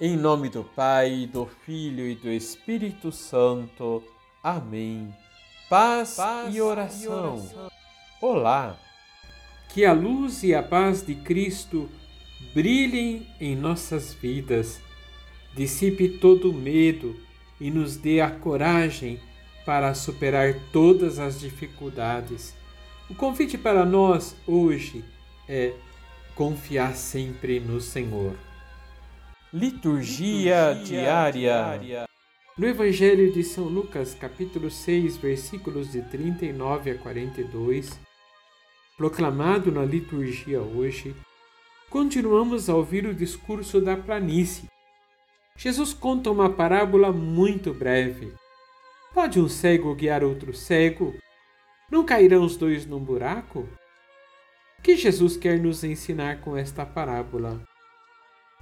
Em nome do Pai, do Filho e do Espírito Santo. Amém. Paz, paz e, oração. e oração. Olá. Que a luz e a paz de Cristo brilhem em nossas vidas, dissipe todo o medo e nos dê a coragem para superar todas as dificuldades. O convite para nós hoje é confiar sempre no Senhor. Liturgia, Liturgia diária. diária. No Evangelho de São Lucas, capítulo 6, versículos de 39 a 42, proclamado na liturgia hoje, continuamos a ouvir o discurso da planície. Jesus conta uma parábola muito breve. Pode um cego guiar outro cego? Não cairão os dois num buraco? O que Jesus quer nos ensinar com esta parábola?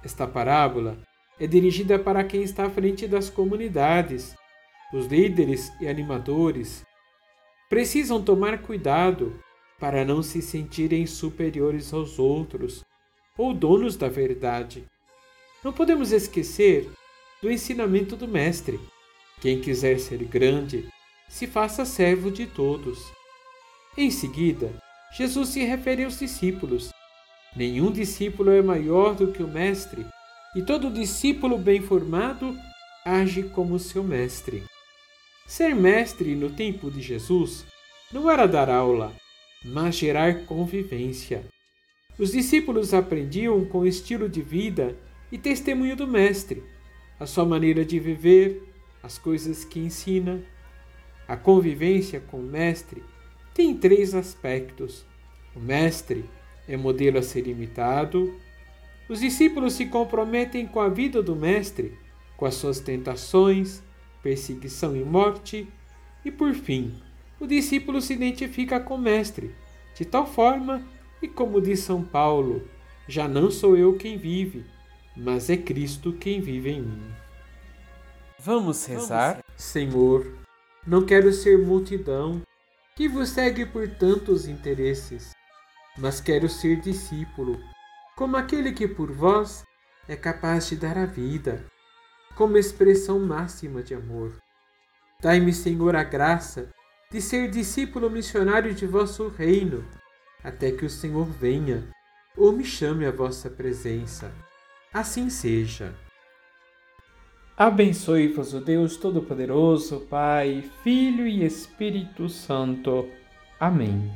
Esta parábola é dirigida para quem está à frente das comunidades. Os líderes e animadores precisam tomar cuidado para não se sentirem superiores aos outros ou donos da verdade. Não podemos esquecer do ensinamento do Mestre: quem quiser ser grande, se faça servo de todos. Em seguida, Jesus se refere aos discípulos Nenhum discípulo é maior do que o mestre, e todo discípulo bem formado age como seu mestre. Ser mestre no tempo de Jesus não era dar aula, mas gerar convivência. Os discípulos aprendiam com o estilo de vida e testemunho do Mestre, a sua maneira de viver, as coisas que ensina. A convivência com o Mestre tem três aspectos: o Mestre é modelo a ser imitado. Os discípulos se comprometem com a vida do Mestre, com as suas tentações, perseguição e morte, e por fim, o discípulo se identifica com o Mestre, de tal forma e como diz São Paulo, já não sou eu quem vive, mas é Cristo quem vive em mim. Vamos rezar? Senhor, não quero ser multidão que vos segue por tantos interesses mas quero ser discípulo, como aquele que por vós é capaz de dar a vida, como expressão máxima de amor. Dai-me, Senhor, a graça de ser discípulo missionário de vosso reino, até que o Senhor venha ou me chame à vossa presença. Assim seja. Abençoe-vos o Deus Todo-Poderoso, Pai, Filho e Espírito Santo. Amém.